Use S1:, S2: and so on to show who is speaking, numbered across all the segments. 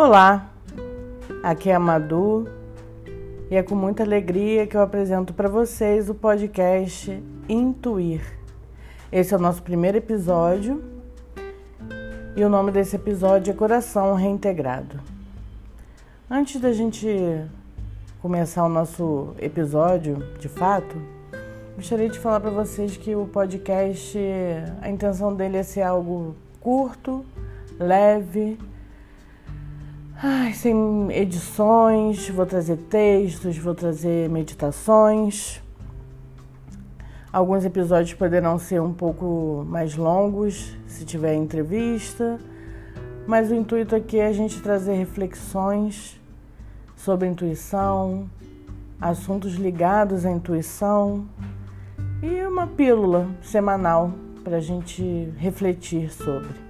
S1: Olá, aqui é a Madu e é com muita alegria que eu apresento para vocês o podcast Intuir. Esse é o nosso primeiro episódio e o nome desse episódio é Coração Reintegrado. Antes da gente começar o nosso episódio, de fato, gostaria de falar para vocês que o podcast, a intenção dele é ser algo curto, leve Ai, sem edições, vou trazer textos, vou trazer meditações. Alguns episódios poderão ser um pouco mais longos, se tiver entrevista, mas o intuito aqui é a gente trazer reflexões sobre intuição, assuntos ligados à intuição e uma pílula semanal para a gente refletir sobre.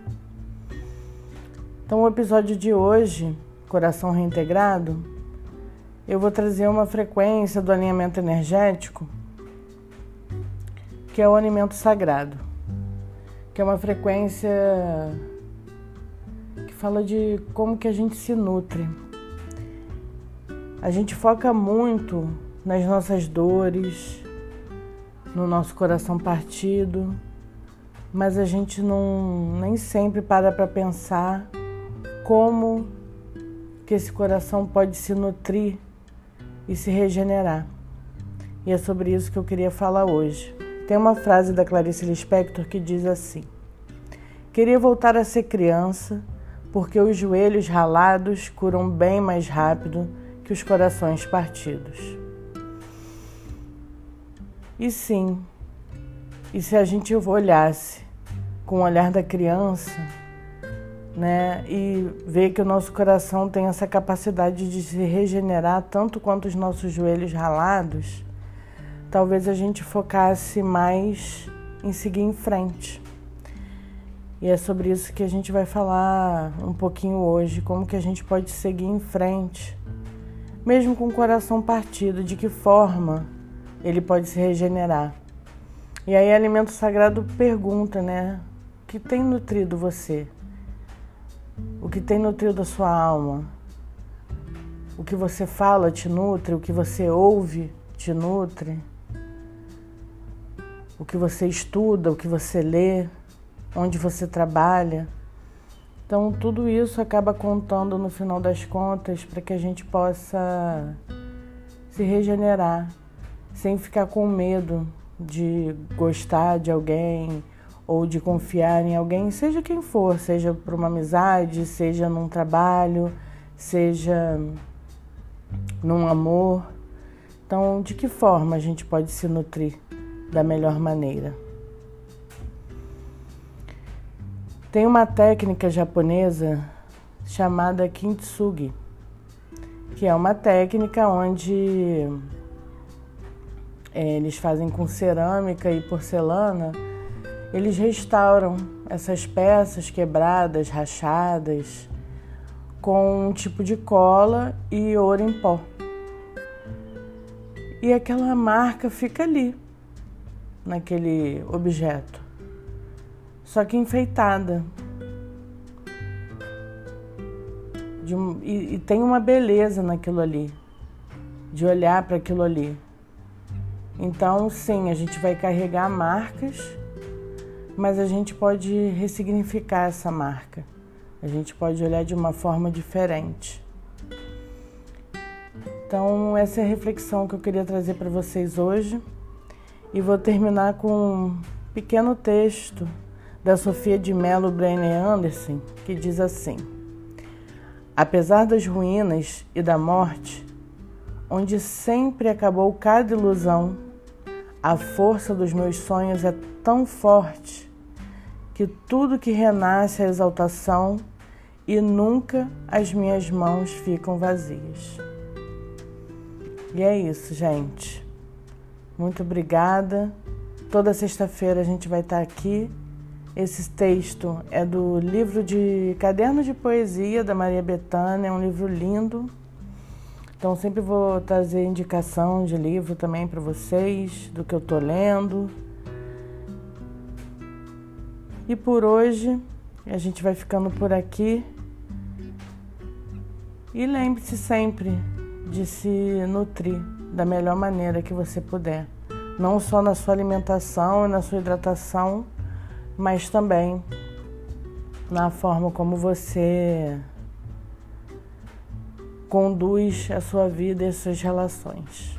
S1: Então, o episódio de hoje, Coração Reintegrado, eu vou trazer uma frequência do alinhamento energético, que é o alimento sagrado, que é uma frequência que fala de como que a gente se nutre. A gente foca muito nas nossas dores, no nosso coração partido, mas a gente não nem sempre para para pensar como que esse coração pode se nutrir e se regenerar. E é sobre isso que eu queria falar hoje. Tem uma frase da Clarice Lispector que diz assim: Queria voltar a ser criança, porque os joelhos ralados curam bem mais rápido que os corações partidos. E sim, e se a gente olhasse com o olhar da criança, né? E ver que o nosso coração tem essa capacidade de se regenerar tanto quanto os nossos joelhos ralados, talvez a gente focasse mais em seguir em frente. E é sobre isso que a gente vai falar um pouquinho hoje, como que a gente pode seguir em frente, mesmo com o coração partido, de que forma ele pode se regenerar. E aí Alimento Sagrado pergunta, né? Que tem nutrido você? O que tem nutrido a sua alma. O que você fala te nutre, o que você ouve te nutre. O que você estuda, o que você lê, onde você trabalha. Então, tudo isso acaba contando no final das contas para que a gente possa se regenerar sem ficar com medo de gostar de alguém ou de confiar em alguém, seja quem for, seja por uma amizade, seja num trabalho, seja num amor. Então, de que forma a gente pode se nutrir da melhor maneira? Tem uma técnica japonesa chamada kintsugi, que é uma técnica onde é, eles fazem com cerâmica e porcelana eles restauram essas peças quebradas, rachadas, com um tipo de cola e ouro em pó. E aquela marca fica ali, naquele objeto, só que enfeitada. Um, e, e tem uma beleza naquilo ali, de olhar para aquilo ali. Então, sim, a gente vai carregar marcas mas a gente pode ressignificar essa marca. A gente pode olhar de uma forma diferente. Então, essa é a reflexão que eu queria trazer para vocês hoje. E vou terminar com um pequeno texto da Sofia de Mello Brenner Anderson, que diz assim: Apesar das ruínas e da morte, onde sempre acabou cada ilusão, a força dos meus sonhos é tão forte que tudo que renasce é exaltação e nunca as minhas mãos ficam vazias. E é isso, gente. Muito obrigada. Toda sexta-feira a gente vai estar aqui. Esse texto é do livro de Caderno de Poesia da Maria Bethânia, é um livro lindo. Então sempre vou trazer indicação de livro também para vocês, do que eu tô lendo. E por hoje a gente vai ficando por aqui. E lembre-se sempre de se nutrir da melhor maneira que você puder, não só na sua alimentação e na sua hidratação, mas também na forma como você conduz a sua vida e as suas relações.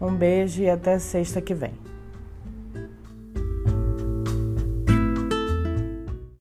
S1: Um beijo e até sexta que vem.